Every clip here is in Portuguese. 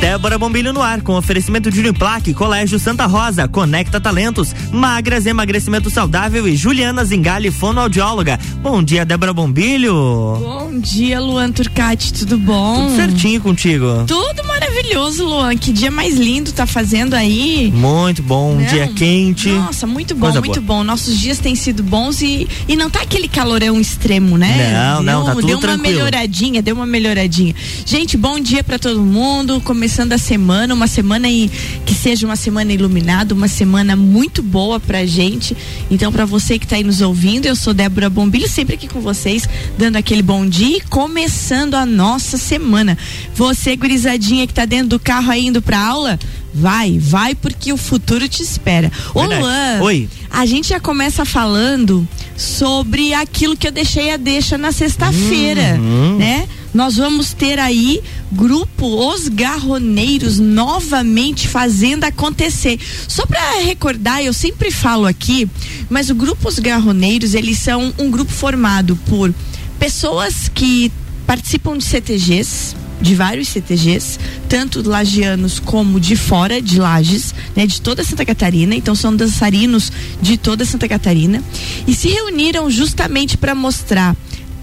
Débora Bombilho no ar, com oferecimento de Uniplaque, Colégio Santa Rosa, Conecta Talentos, Magras Emagrecimento Saudável e Juliana Zingali, fonoaudióloga. Bom dia, Débora Bombilho. Bom dia, Luan Turcati, tudo bom? Tudo certinho contigo. Tudo maravilhoso, Luan. Que dia mais lindo tá fazendo aí. Muito bom, um dia quente. Nossa, muito bom, Coisa muito boa. bom. Nossos dias têm sido bons e, e não tá aquele calorão extremo, né? Não, deu, não, tá tudo Deu tranquilo. uma melhoradinha, deu uma melhoradinha. Gente, bom dia para todo mundo. Começando a semana, uma semana aí que seja uma semana iluminada, uma semana muito boa pra gente. Então, para você que tá aí nos ouvindo, eu sou Débora Bombilho, sempre aqui com vocês, dando aquele bom dia e começando a nossa semana. Você, gurizadinha que tá dentro do carro aí indo pra aula, vai, vai porque o futuro te espera. Ô Luan, Oi. a gente já começa falando sobre aquilo que eu deixei a deixa na sexta-feira, Uhum. né? Nós vamos ter aí grupo Os Garroneiros novamente fazendo acontecer. Só para recordar, eu sempre falo aqui, mas o grupo Os Garroneiros, eles são um grupo formado por pessoas que participam de CTGs, de vários CTGs, tanto lagianos como de fora de Lages, né, de toda Santa Catarina. Então são dançarinos de toda Santa Catarina e se reuniram justamente para mostrar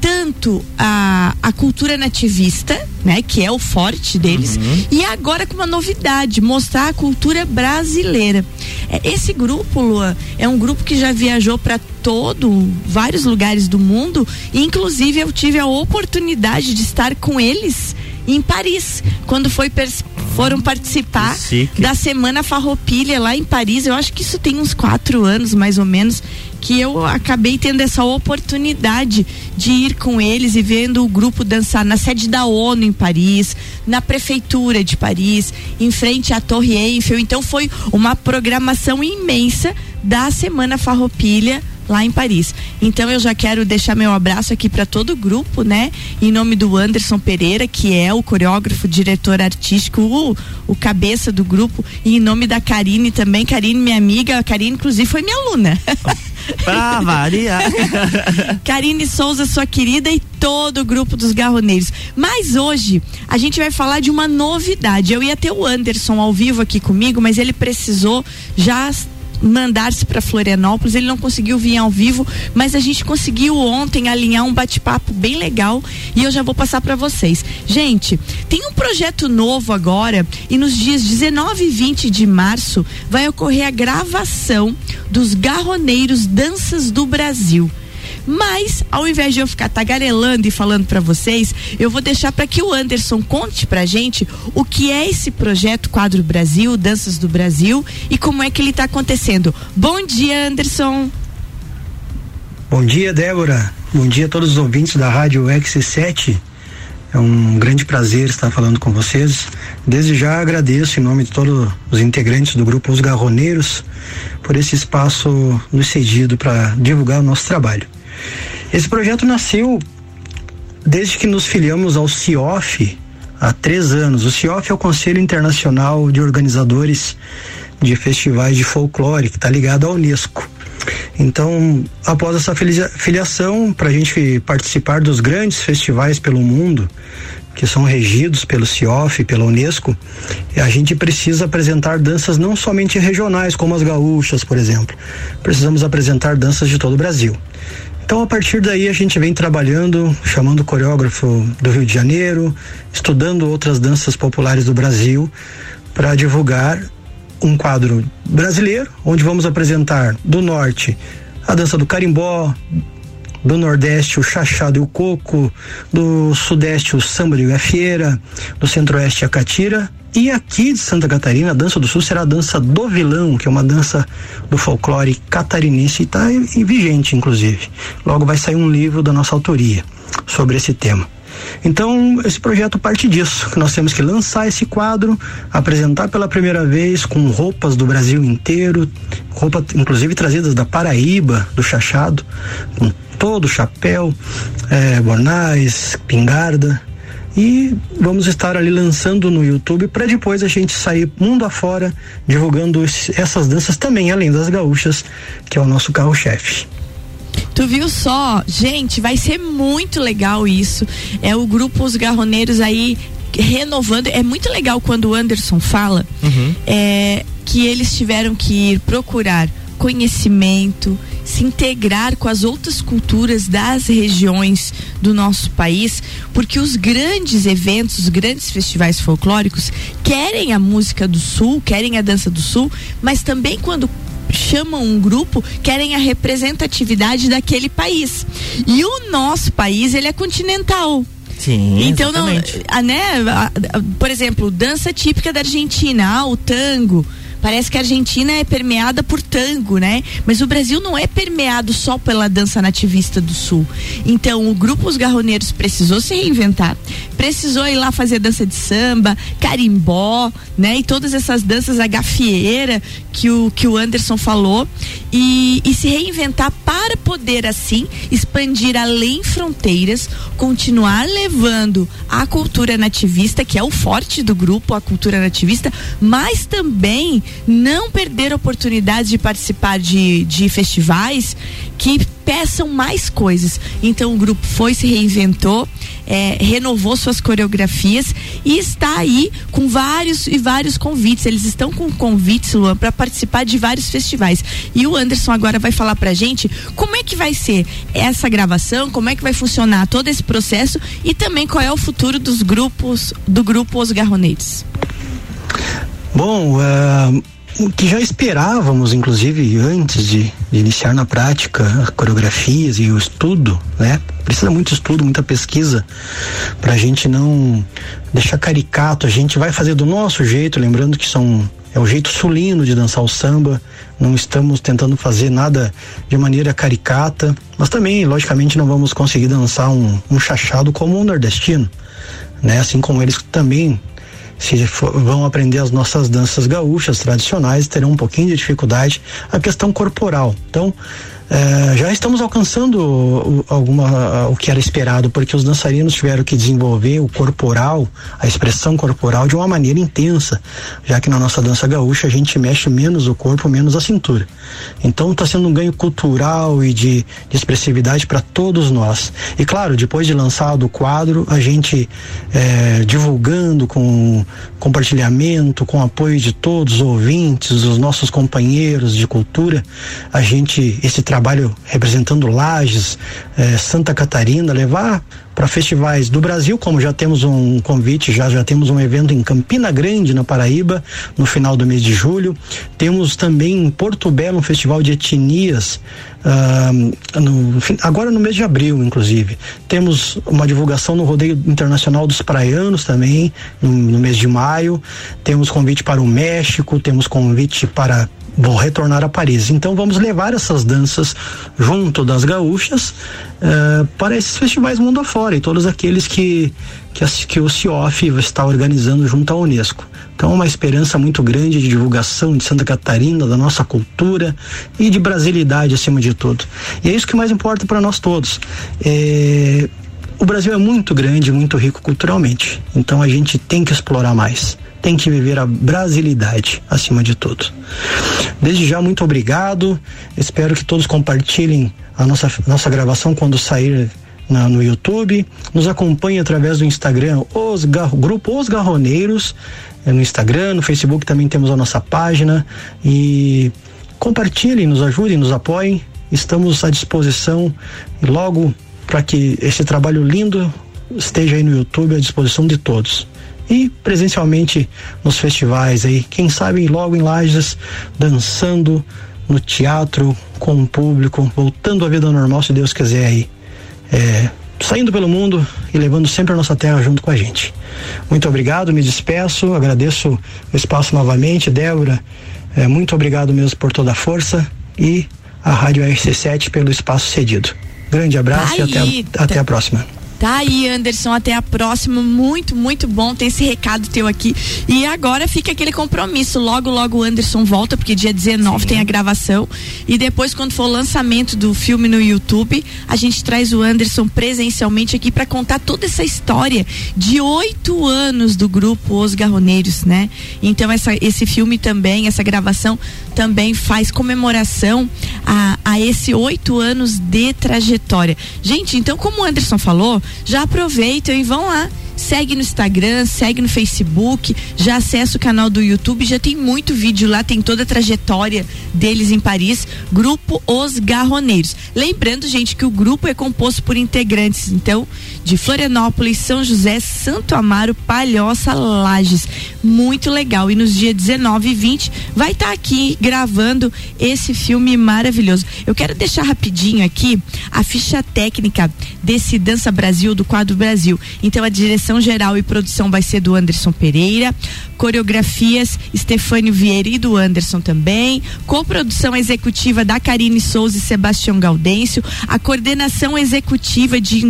tanto a, a cultura nativista, né, que é o forte deles, e agora com uma novidade, mostrar a cultura brasileira. É, esse grupo, Lua, é um grupo que já viajou para todo vários lugares do mundo, e inclusive eu tive a oportunidade de estar com eles em Paris, quando foi foram participar da Semana Farroupilha lá em Paris. Eu acho que isso tem uns quatro anos, mais ou menos, que eu acabei tendo essa oportunidade de ir com eles e vendo o grupo dançar na sede da ONU em Paris, na prefeitura de Paris, em frente à Torre Eiffel. Então foi uma programação imensa da Semana Farroupilha lá em Paris. Então eu já quero deixar meu abraço aqui para todo o grupo, né? Em nome do Anderson Pereira, que é o coreógrafo, diretor artístico, o, o cabeça do grupo, e em nome da Karine também. Karine, minha amiga, a Karine inclusive foi minha aluna. Pra variar. Karine Souza, sua querida, e todo o grupo dos garroneiros. Mas hoje a gente vai falar de uma novidade. Eu ia ter o Anderson ao vivo aqui comigo, mas ele precisou já mandar-se para Florianópolis. Ele não conseguiu vir ao vivo, mas a gente conseguiu ontem alinhar um bate-papo bem legal e eu já vou passar para vocês. Gente, tem um projeto novo agora e nos dias 19 e 20 de março vai ocorrer a gravação dos Garroneiros Danças do Brasil. Mas, ao invés de eu ficar tagarelando e falando para vocês, eu vou deixar para que o Anderson conte pra gente o que é esse projeto Quadro Brasil, Danças do Brasil e como é que ele tá acontecendo. Bom dia, Anderson. Bom dia, Débora. Bom dia a todos os ouvintes da Rádio X7. É um grande prazer estar falando com vocês. Desde já agradeço em nome de todos os integrantes do grupo Os Garroneiros por esse espaço nos cedido para divulgar o nosso trabalho. Esse projeto nasceu desde que nos filiamos ao CIOF há três anos. O CIOF é o Conselho Internacional de Organizadores de Festivais de Folclore, que está ligado à Unesco. Então, após essa filia- filiação, para a gente participar dos grandes festivais pelo mundo, que são regidos pelo CIOF e pela Unesco, a gente precisa apresentar danças não somente regionais, como as gaúchas, por exemplo. Precisamos apresentar danças de todo o Brasil. Então, a partir daí, a gente vem trabalhando, chamando coreógrafo do Rio de Janeiro, estudando outras danças populares do Brasil, para divulgar um quadro brasileiro, onde vamos apresentar do norte a dança do carimbó, do Nordeste o chachado e o coco, do Sudeste o samba de gafieira, do Centro-Oeste a catira e aqui de Santa Catarina a dança do Sul será a dança do vilão, que é uma dança do folclore catarinense e está vigente inclusive. Logo vai sair um livro da nossa autoria sobre esse tema. Então, esse projeto parte disso, que nós temos que lançar esse quadro, apresentar pela primeira vez com roupas do Brasil inteiro, roupas inclusive trazidas da Paraíba, do Chachado, com todo o chapéu, eh, bornais, pingarda. E vamos estar ali lançando no YouTube para depois a gente sair mundo afora divulgando essas danças também, além das gaúchas, que é o nosso carro-chefe. Tu viu só? Gente, vai ser muito legal isso. É o grupo Os Garroneiros aí renovando. É muito legal quando o Anderson fala uhum. é, que eles tiveram que ir procurar conhecimento, se integrar com as outras culturas das regiões do nosso país, porque os grandes eventos, os grandes festivais folclóricos querem a música do Sul, querem a dança do Sul, mas também quando chamam um grupo querem a representatividade daquele país. E o nosso país, ele é continental. Sim, então exatamente. não, a, né, a, a, por exemplo, dança típica da Argentina, ah, o tango, Parece que a Argentina é permeada por tango, né? Mas o Brasil não é permeado só pela dança nativista do Sul. Então, o grupo Os Garroneiros precisou se reinventar, precisou ir lá fazer dança de samba, carimbó, né? E todas essas danças, a gafieira que o, que o Anderson falou, e, e se reinventar para poder, assim, expandir além fronteiras, continuar levando a cultura nativista, que é o forte do grupo, a cultura nativista, mas também não perder a oportunidade de participar de, de festivais que peçam mais coisas. Então o grupo foi, se reinventou, é, renovou suas coreografias e está aí com vários e vários convites. Eles estão com convites, Luan, para participar de vários festivais. E o Anderson agora vai falar pra gente como é que vai ser essa gravação, como é que vai funcionar todo esse processo e também qual é o futuro dos grupos, do grupo Os Garroneiros. Bom, uh, o que já esperávamos, inclusive, antes de, de, iniciar na prática coreografias e o estudo, né? Precisa muito estudo, muita pesquisa para a gente não deixar caricato. A gente vai fazer do nosso jeito, lembrando que são é o jeito sulino de dançar o samba. Não estamos tentando fazer nada de maneira caricata, mas também, logicamente, não vamos conseguir dançar um, um chachado como um nordestino, né? Assim como eles também se for, vão aprender as nossas danças gaúchas tradicionais, terão um pouquinho de dificuldade a questão corporal. Então, é, já estamos alcançando o, alguma, o que era esperado, porque os dançarinos tiveram que desenvolver o corporal, a expressão corporal de uma maneira intensa, já que na nossa dança gaúcha a gente mexe menos o corpo, menos a cintura. Então está sendo um ganho cultural e de, de expressividade para todos nós. E claro, depois de lançado o quadro, a gente é, divulgando com compartilhamento, com apoio de todos os ouvintes, os nossos companheiros de cultura, a gente, esse trabalho trabalho representando Lages, eh, Santa Catarina, levar para festivais do Brasil, como já temos um convite, já já temos um evento em Campina Grande, na Paraíba, no final do mês de julho. Temos também em Porto Belo um festival de etnias, uh, no, agora no mês de abril, inclusive. Temos uma divulgação no Rodeio Internacional dos Praianos também, no, no mês de maio. Temos convite para o México, temos convite para vou retornar a Paris. Então vamos levar essas danças junto das gaúchas uh, para esses festivais mundo afora e todos aqueles que, que, que o CIOF está organizando junto à Unesco. Então uma esperança muito grande de divulgação de Santa Catarina, da nossa cultura e de brasilidade acima de tudo. E é isso que mais importa para nós todos. É, o Brasil é muito grande, muito rico culturalmente. Então a gente tem que explorar mais tem que viver a brasilidade acima de tudo. Desde já, muito obrigado. Espero que todos compartilhem a nossa, nossa gravação quando sair na, no YouTube. Nos acompanhe através do Instagram, os Grupo Os Garroneiros. É no Instagram, no Facebook também temos a nossa página. E compartilhem, nos ajudem, nos apoiem. Estamos à disposição e logo para que esse trabalho lindo esteja aí no YouTube à disposição de todos e presencialmente nos festivais aí, quem sabe logo em Lages, dançando no teatro com o público, voltando à vida normal, se Deus quiser aí. É, saindo pelo mundo e levando sempre a nossa terra junto com a gente. Muito obrigado, me despeço, agradeço o espaço novamente, Débora, é, muito obrigado mesmo por toda a força e a Rádio RC7 pelo espaço cedido. Grande abraço e até, até a próxima. Tá aí, Anderson, até a próxima. Muito, muito bom ter esse recado teu aqui. E agora fica aquele compromisso. Logo, logo o Anderson volta, porque dia 19 Sim. tem a gravação. E depois, quando for o lançamento do filme no YouTube, a gente traz o Anderson presencialmente aqui para contar toda essa história de oito anos do grupo Os Garroneiros, né? Então, essa, esse filme também, essa gravação também faz comemoração a, a esse oito anos de trajetória. Gente, então, como o Anderson falou, já aproveitam e vão lá segue no Instagram, segue no Facebook, já acessa o canal do YouTube, já tem muito vídeo lá, tem toda a trajetória deles em Paris, grupo Os Garroneiros. Lembrando, gente, que o grupo é composto por integrantes, então, de Florianópolis, São José, Santo Amaro, Palhoça, Lages. Muito legal. E nos dias 19 e 20 vai estar tá aqui gravando esse filme maravilhoso. Eu quero deixar rapidinho aqui a ficha técnica desse Dança Brasil do quadro Brasil. Então a direção geral e produção vai ser do Anderson Pereira, coreografias Estefânio Vieira e do Anderson também, coprodução executiva da Karine Souza e Sebastião Gaudêncio, a coordenação executiva de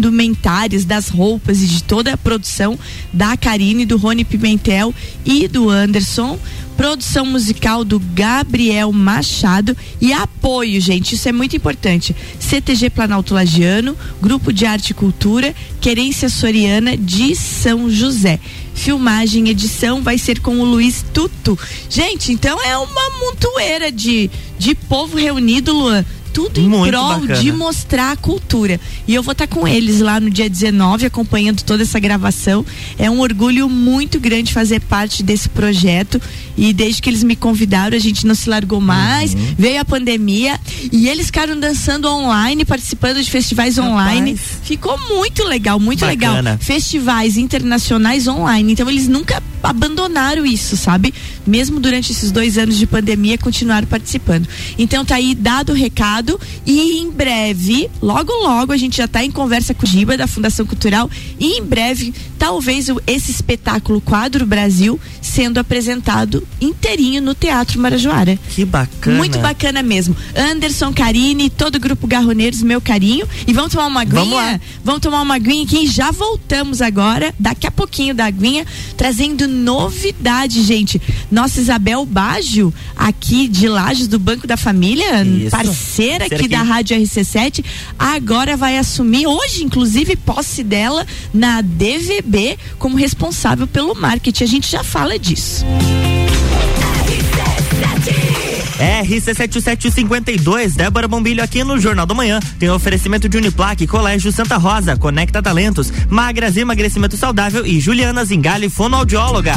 indumentárias, das roupas e de toda a produção da Karine, do Rony Pimentel e do Anderson produção musical do Gabriel Machado e apoio, gente, isso é muito importante. CTG Planalto Lagiano, Grupo de Arte e Cultura, Querência Soriana de São José. Filmagem, edição vai ser com o Luiz Tuto. Gente, então é uma montoeira de, de povo reunido, Luan tudo em Muito prol bacana. de mostrar a cultura. E eu vou estar tá com eles lá no dia 19, acompanhando toda essa gravação. É um orgulho muito grande fazer parte desse projeto. E desde que eles me convidaram, a gente não se largou mais. Uhum. Veio a pandemia e eles ficaram dançando online, participando de festivais Rapaz. online. Ficou muito legal, muito bacana. legal. Festivais internacionais online. Então eles nunca abandonaram isso, sabe? Mesmo durante esses dois anos de pandemia, continuaram participando. Então tá aí dado o recado e em breve, logo logo, a gente já tá em conversa com o Giba da Fundação Cultural e em breve, talvez esse espetáculo Quadro Brasil sendo apresentado inteirinho no Teatro Marajoara. Que bacana. Muito bacana mesmo. Anderson, Karine, todo o grupo Garroneiros, meu carinho. E vamos tomar uma aguinha? Vamos lá. Vamos tomar uma aguinha aqui e já voltamos agora, daqui a pouquinho da aguinha, trazendo novidade, gente. Nossa Isabel Baggio, aqui de Lages do Banco da Família, Isso. parceira aqui, aqui da Rádio RC7, agora vai assumir, hoje, inclusive, posse dela na DVB como responsável pelo marketing. A gente já fala disso. RC7752, Débora Bombilho aqui no Jornal da Manhã. Tem oferecimento de Uniplaque, Colégio Santa Rosa, Conecta Talentos, Magras Emagrecimento Saudável e Juliana Zingali, fonoaudióloga.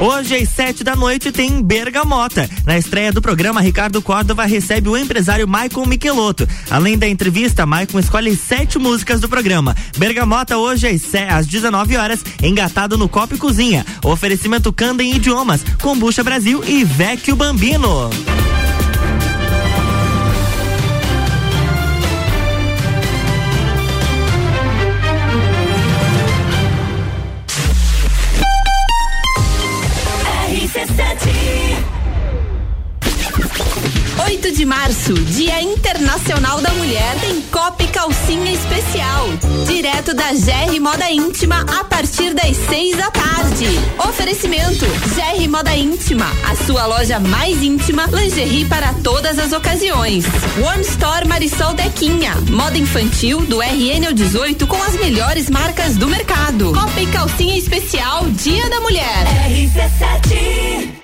Hoje, às sete da noite, tem Bergamota. Na estreia do programa, Ricardo Córdova recebe o empresário Maicon Michelotto. Além da entrevista, Maicon escolhe sete músicas do programa. Bergamota, hoje, às 19 horas, engatado no Copo e Cozinha. Oferecimento Candem Idiomas, Combucha Brasil e Vecchio Bambino. De março, Dia Internacional da Mulher, tem Copa e Calcinha Especial. Direto da GR Moda Íntima a partir das 6 da tarde. Oferecimento: GR Moda Íntima, a sua loja mais íntima, lingerie para todas as ocasiões. One Store Marisol Dequinha, moda infantil do RN ao 18 com as melhores marcas do mercado. Copa e Calcinha Especial, Dia da Mulher. RC7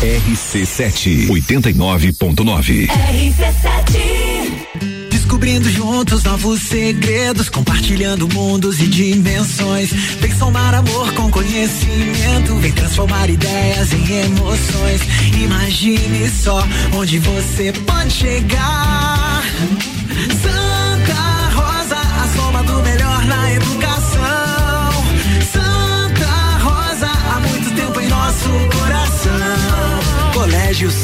RC7 89.9. RC7 Descobrindo juntos novos segredos, compartilhando mundos e dimensões. Vem somar amor com conhecimento, vem transformar ideias em emoções. Imagine só onde você pode chegar.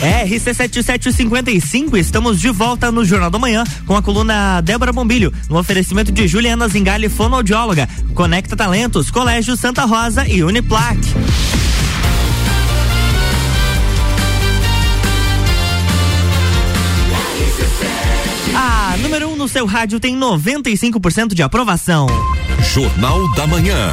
RC7755, estamos de volta no Jornal da Manhã com a coluna Débora Bombilho, no oferecimento de Juliana Zingali, fonoaudióloga, Conecta Talentos, Colégio Santa Rosa e Uniplac. A número 1 um no seu rádio tem 95% de aprovação. Jornal da Manhã.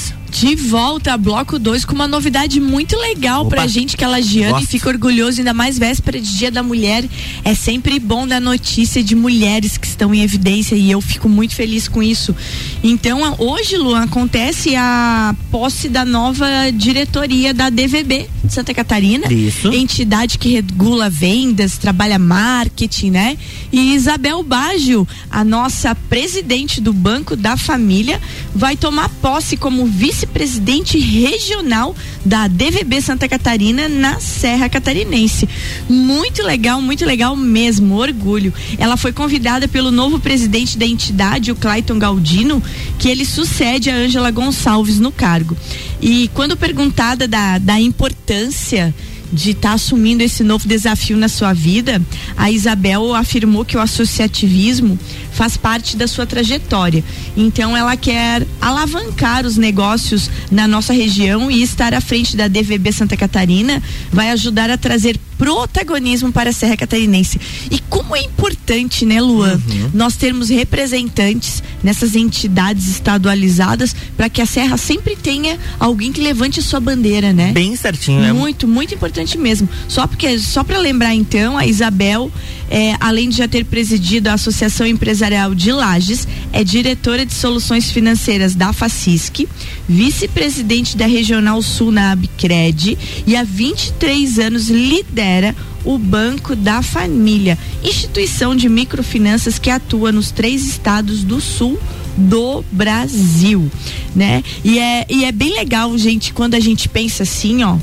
De volta, bloco 2, com uma novidade muito legal Opa. pra gente que é lagiana e fica orgulhoso, ainda mais véspera de Dia da Mulher. É sempre bom dar notícia de mulheres que estão em evidência e eu fico muito feliz com isso. Então, a- hoje, Luan, acontece a posse da nova diretoria da DVB de Santa Catarina. Isso. Entidade que regula vendas, trabalha marketing, né? E Isabel Baggio, a nossa presidente do Banco da Família, vai tomar posse como vice-presidente regional da DVB Santa Catarina na Serra Catarinense. Muito legal, muito legal mesmo, orgulho. Ela foi convidada pelo novo presidente da entidade, o Clayton Galdino, que ele sucede a Ângela Gonçalves no cargo. E quando perguntada da, da importância de estar assumindo esse novo desafio na sua vida, a Isabel afirmou que o associativismo faz parte da sua trajetória. Então ela quer alavancar os negócios na nossa região e estar à frente da DVB Santa Catarina vai ajudar a trazer protagonismo para a Serra Catarinense. E como é importante, né, Luan, nós termos representantes nessas entidades estadualizadas para que a Serra sempre tenha alguém que levante a sua bandeira, né? Bem certinho, né? Muito, muito importante mesmo. Só porque, só para lembrar então, a Isabel, é, além de já ter presidido a Associação Empresarial de Lages, é diretora de soluções financeiras da Facisc, vice-presidente da Regional Sul na Abcred e há 23 anos lidera o Banco da Família, instituição de microfinanças que atua nos três estados do sul do Brasil, né? E é, e é bem legal, gente, quando a gente pensa assim, ó,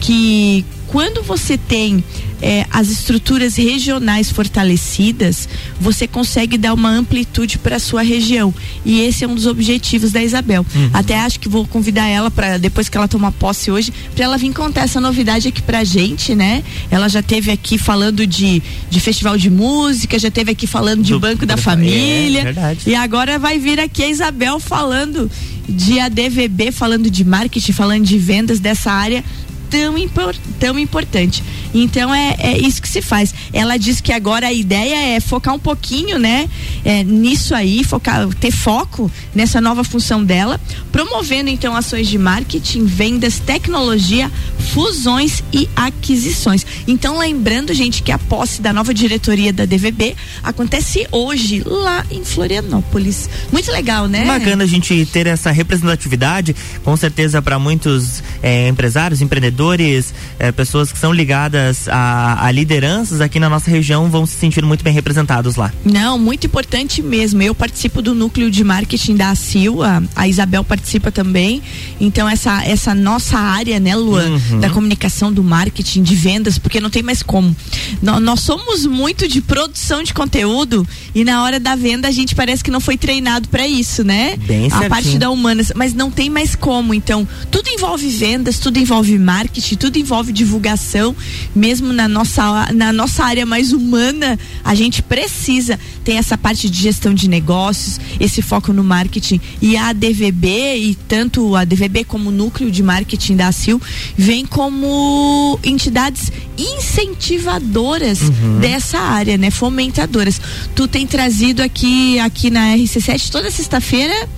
que quando você tem eh, as estruturas regionais fortalecidas, você consegue dar uma amplitude para sua região. E esse é um dos objetivos da Isabel. Até acho que vou convidar ela para depois que ela tomar posse hoje, para ela vir contar essa novidade aqui pra gente, né? Ela já teve aqui falando de, de festival de música, já teve aqui falando de Do- Banco da é, Família. verdade. E agora vai vir aqui a Isabel falando de ADVB, falando de marketing, falando de vendas dessa área tão, impor- tão importante. Então é, é isso que se faz. Ela diz que agora a ideia é focar um pouquinho, né, é, nisso aí, focar, ter foco nessa nova função dela, promovendo então ações de marketing, vendas, tecnologia, fusões e aquisições. Então lembrando, gente, que a posse da nova diretoria da DVB acontece hoje lá em Florianópolis. Muito legal, né? Bacana a gente ter essa representatividade, com certeza para muitos eh, empresários, empreendedores, eh, pessoas que são ligadas a, a lideranças aqui na nossa região vão se sentir muito bem representados lá. Não, muito importante mesmo. Eu participo do núcleo de marketing da ACIL, a, a Isabel participa também. Então, essa, essa nossa área, né, Luan, Uhum. da comunicação, do marketing, de vendas, porque não tem mais como. Nó- Nós, somos muito de produção de conteúdo e na hora da venda a gente parece que não foi treinado para isso, né? Bem a parte da humanas, mas não tem mais como. Então, tudo envolve vendas, tudo envolve marketing, tudo envolve divulgação. mesmo na nossa, na nossa área mais humana, a gente precisa ter essa parte de gestão de negócios, esse foco no marketing. E a DVB, e tanto a DVB como o núcleo de marketing da ACIL, vem como entidades incentivadoras uhum. dessa área, né? Fomentadoras. Tu tem trazido aqui, aqui na RC7 toda sexta-feira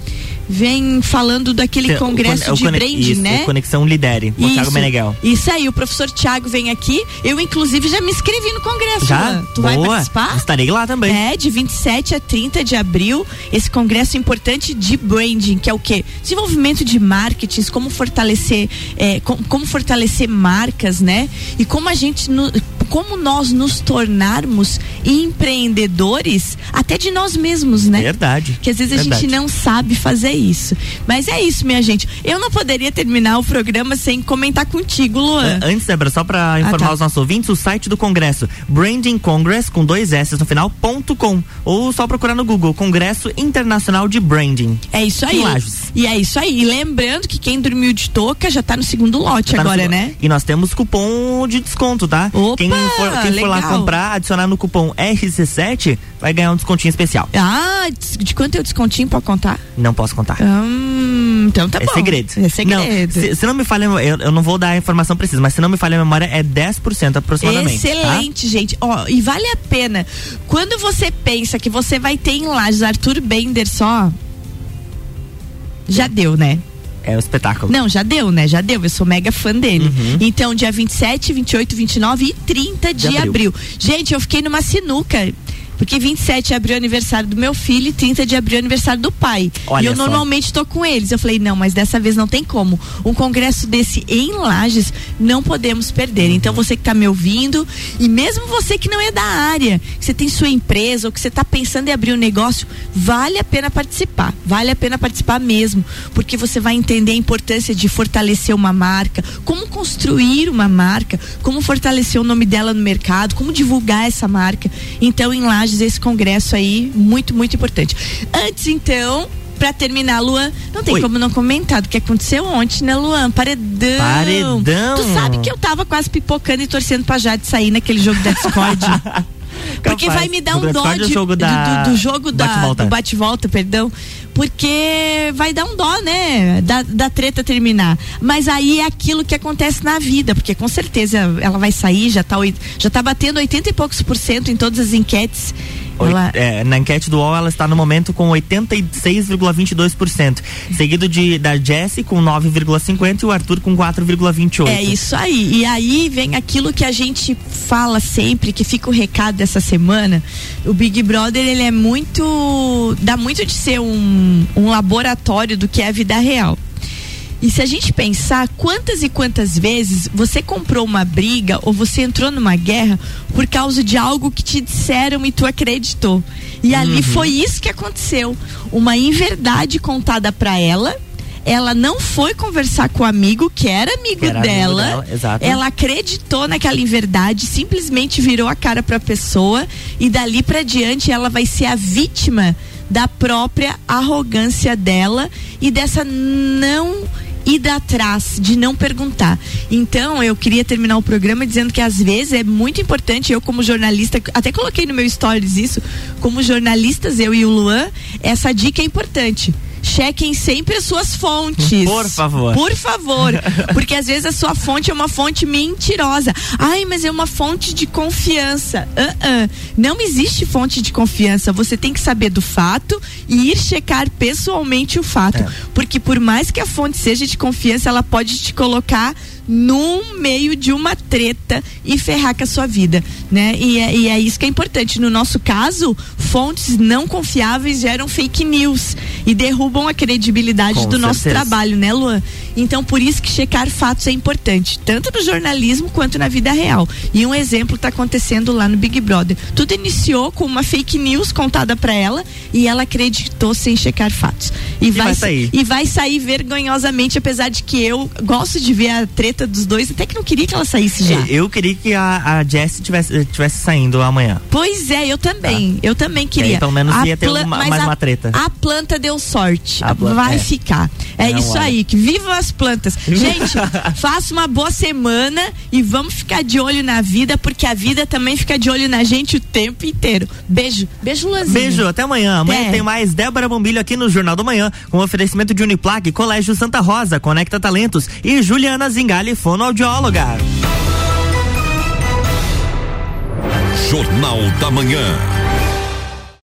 vem falando daquele congresso o, de branding, isso, né? Conexão Lidere, com isso, Thiago Meneghel. Isso aí, o professor Thiago vem aqui. Eu, inclusive, já me inscrevi no congresso. Já? Tu Boa. vai participar? Estarei lá também. É, de 27 a 30 de abril, esse congresso importante de branding, que é o quê? Desenvolvimento de marketing, como fortalecer, é, com, como fortalecer marcas, né? E como a gente, no, como nós nos tornarmos empreendedores até de nós mesmos, né? Verdade. Que às vezes Verdade. a gente não sabe fazer isso. Mas é isso, minha gente. Eu não poderia terminar o programa sem comentar contigo, Luan. Antes, Débora, só para informar ah, tá. os nossos ouvintes, o site do Congresso, Branding Congress, com dois S no final, ponto com. Ou só procurar no Google, Congresso Internacional de Branding. É isso aí. E é isso aí. E lembrando que quem dormiu de touca já tá no segundo lote tá agora, né? E nós temos cupom de desconto, tá? Opa, quem for, quem for lá comprar, adicionar no cupom RC7, vai ganhar um descontinho especial. Ah, de quanto é o descontinho pra contar? Não posso contar. Hum, então tá é bom. Segredo. É segredo. Não, se, se, não me falha, eu, eu, não vou dar a informação precisa, mas se não me falha a memória, é 10% aproximadamente. Tá? Excelente, tá? gente. Ó, e vale a pena. Quando você pensa que você vai ter em Lages Arthur Bender só, já deu, né? É o espetáculo. Não, já deu, né? Já deu. Eu sou mega fã dele. Uhum. Então, dia 27, 28, 29 e 30 de, de abril. abril. Gente, eu fiquei numa sinuca. Porque 27 de abril é aniversário do meu filho e 30 de abril é aniversário do pai. Olha e eu só. normalmente estou com eles. Eu falei, não, mas dessa vez não tem como. Um congresso desse em Lages não podemos perder. Uhum. Então você que está me ouvindo e mesmo você que não é da área, que você tem sua empresa ou que você está pensando em abrir um negócio, vale a pena participar. Vale a pena participar mesmo, porque você vai entender a importância de fortalecer uma marca, como construir uma marca, como fortalecer o nome dela no mercado, como divulgar essa marca. Então em Lages Lages esse congresso aí muito, muito importante. Antes, então, para terminar, Luan, não tem Oi. como não comentar do que aconteceu ontem, né, Luan? Paredão. Paredão. Tu sabe que eu tava quase pipocando e torcendo pra Jade sair naquele jogo da Discord. Porque vai me dar um dó de, jogo da... do, do, jogo da, bate do bate-volta, perdão. Porque vai dar um dó, né? Da, da treta terminar. Mas aí é aquilo que acontece na vida, porque com certeza ela vai sair, já tá, já tá batendo 80 e poucos por cento em todas as enquetes. Ela... É, na enquete do UOL ela está no momento com 86,22%, seguido de da Jessie com 9,50 e o Arthur com 4,28. É isso aí. E aí vem aquilo que a gente fala sempre, que fica o recado dessa semana. O Big Brother ele é muito dá muito de ser um, um laboratório do que é a vida real. E se a gente pensar quantas e quantas vezes você comprou uma briga ou você entrou numa guerra por causa de algo que te disseram e tu acreditou. E uhum. ali foi isso que aconteceu. Uma inverdade contada para ela ela não foi conversar com o amigo que era amigo que era dela. Amigo dela ela acreditou naquela inverdade, simplesmente virou a cara para a pessoa e dali para diante ela vai ser a vítima da própria arrogância dela e dessa não ir atrás, de não perguntar. Então, eu queria terminar o programa dizendo que às vezes é muito importante, eu como jornalista, até coloquei no meu stories isso, como jornalistas, eu e o Luan, essa dica é importante chequem sempre as suas fontes. Por favor. Por favor. Porque às vezes a sua fonte é uma fonte mentirosa. Ai, mas é uma fonte de confiança. Uh -uh. Não existe fonte de confiança. Você tem que saber do fato e ir checar pessoalmente o fato. É. Porque por mais que a fonte seja de confiança, ela pode te colocar no meio de uma treta e ferrar com a sua vida, né? E é, e é isso que é importante. No nosso caso, fontes não confiáveis geram fake news e derrubam a credibilidade com do certeza. nosso trabalho, né, Luan? Então, por isso que checar fatos é importante, tanto no jornalismo quanto na vida real. E um exemplo está acontecendo lá no Big Brother. Tudo iniciou com uma fake news contada para ela e ela acreditou sem checar fatos. E, e vai, vai sair. E vai sair vergonhosamente, apesar de que eu gosto de ver a treta dos dois, até que não queria que ela saísse já. Eu queria que a, a Jessie tivesse, tivesse saindo amanhã. Pois é, eu também. Tá. Eu também queria. pelo menos a ia ter uma, mais a, uma treta. A planta deu sorte. Planta, Vai é. ficar. É não, isso olha. aí. Que viva das plantas. Gente, faça uma boa semana e vamos ficar de olho na vida, porque a vida também fica de olho na gente o tempo inteiro. Beijo. Beijo, Luanzinho. Beijo, até amanhã. Amanhã É. tem mais Débora Bombilho aqui no Jornal do Manhã, com oferecimento de Uniplaque, Colégio Santa Rosa, Conecta Talentos e Juliana Zingali, fonoaudióloga. Jornal da Manhã.